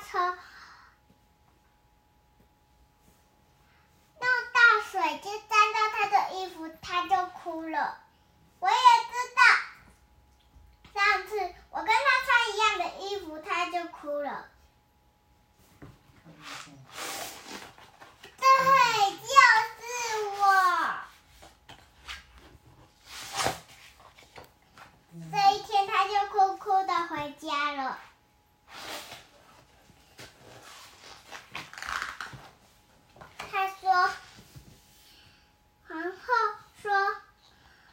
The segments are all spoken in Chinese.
车弄到水就沾到他的衣服，他就哭了。我也知道，上次我跟他穿一样的衣服，他就哭了。对，就是我。这一天，他就哭哭的回家了。他说：“皇后说，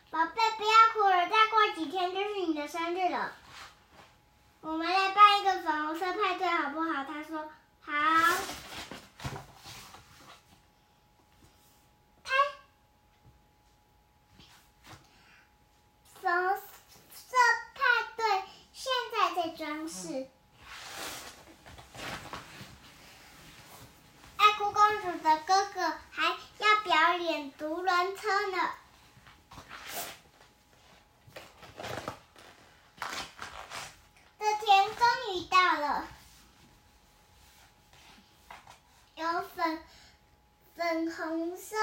宝贝，不要哭了，再过几天就是你的生日了。我们来办一个粉红色派对，好不好？”他说：“好。”装饰，爱哭公主的哥哥还要表演独轮车呢。这天终于到了，有粉粉红色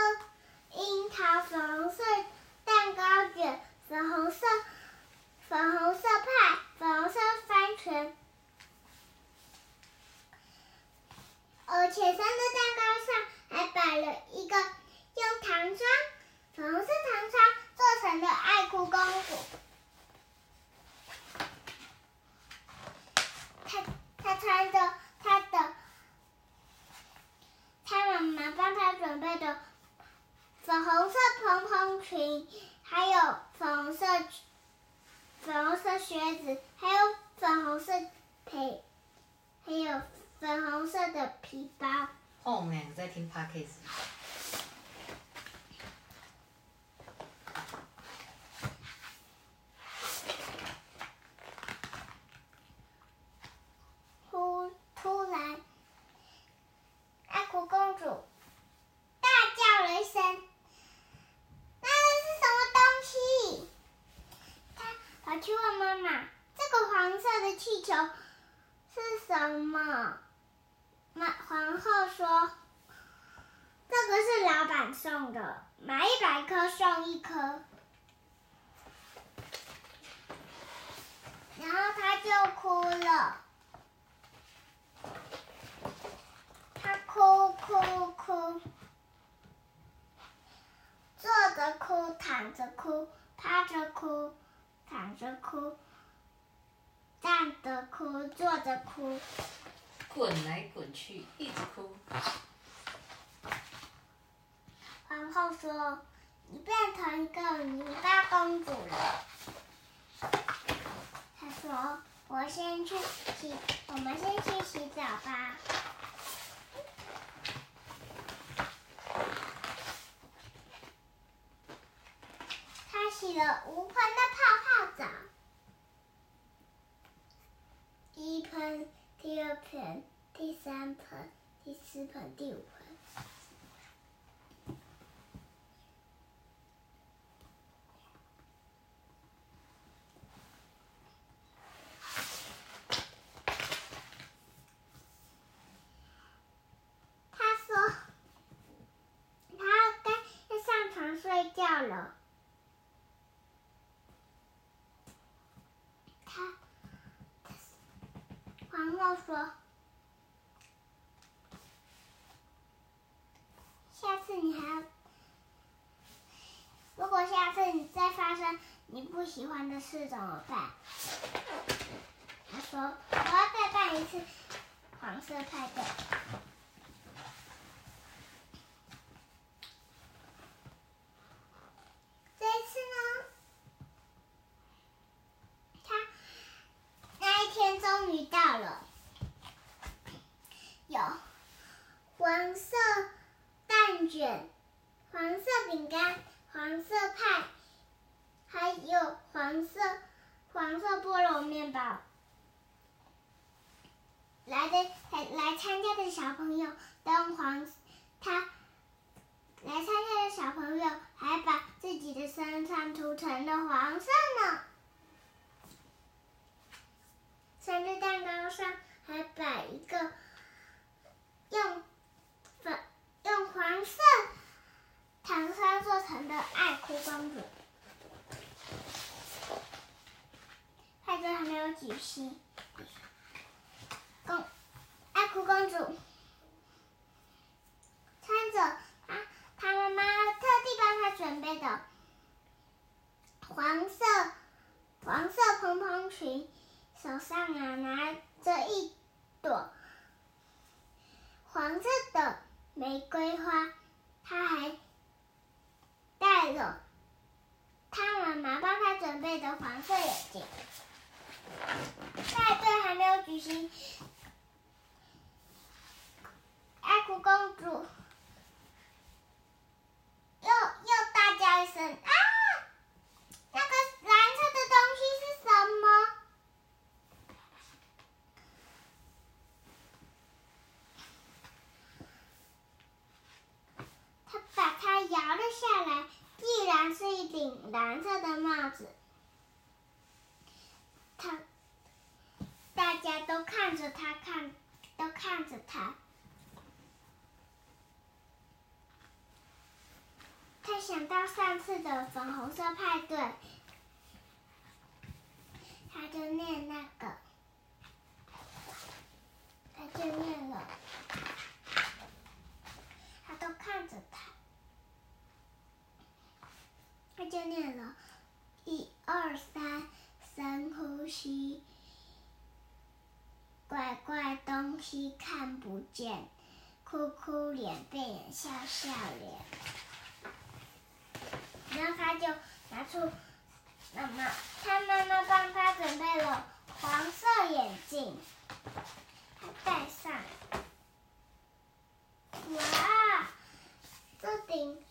樱桃、粉红色蛋糕卷、粉红色粉红色派、粉红色。圈，而且生日蛋糕上还摆了一个用糖霜、粉红色糖霜做成的爱哭公主。她她穿着她的，她妈妈帮她准备的粉红色蓬蓬裙，还有粉红色粉红色靴子，还有。粉红色配，还有粉红色的皮包。哦，我们两个在听 Podcast。突突然，爱哭公主大叫了一声：“那是什么东西？”她跑去问妈妈。这个黄色的气球是什么？妈，皇后说：“这个是老板送的，买一百颗送一颗。”然后他就哭了，他哭哭哭，坐着哭，躺着哭，趴着哭，躺着哭。站着哭，坐着哭，滚来滚去，一直哭。皇后说：“你变成一个泥巴公主了。”她说：“我先去洗，我们先去洗澡吧。”她洗了无痕的泡泡澡。第一盆，盆，第三盆，第四盆，第五盆。他说：“他该要上床睡觉了。”然后说：“下次你还要，如果下次你再发生你不喜欢的事怎么办？”他说：“我要再办一次黄色派对。”到了，有黄色蛋卷、黄色饼干、黄色派，还有黄色黄色菠萝面包。来的来来参加的小朋友都用黄，他来参加的小朋友还把自己的身上涂成了黄色呢。生日蛋糕上还摆一个用粉用黄色糖霜做成的爱哭公子，派对还没有举行。上啊拿着一朵黄色的玫瑰花，她还戴了她妈妈帮她准备的黄色眼镜。派对还没有举行，爱哭公主又又大叫一声啊！那个蓝色的东西是什么？她把它摇了下来，竟然是一顶蓝色的帽子。他。大家都看着他，看，都看着他。他想到上次的粉红色派对，他就念那个，他就念了，他都看着他，他就念了，一二三，深呼吸。怪怪看不见，哭哭脸变脸笑笑脸，然后他就拿出妈妈，他妈妈帮他准备了黄色眼镜，他戴上，哇，这顶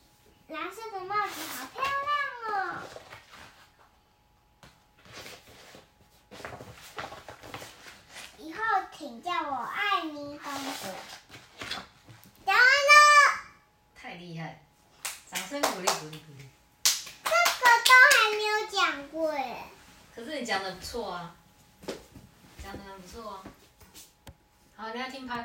蓝色的帽子好漂亮哦！请叫我爱妮公主。讲完了。太厉害！掌声鼓励鼓励鼓励。这个都还没有讲过耶。可是你讲的不错啊，讲的很不错啊。好，你要听拍。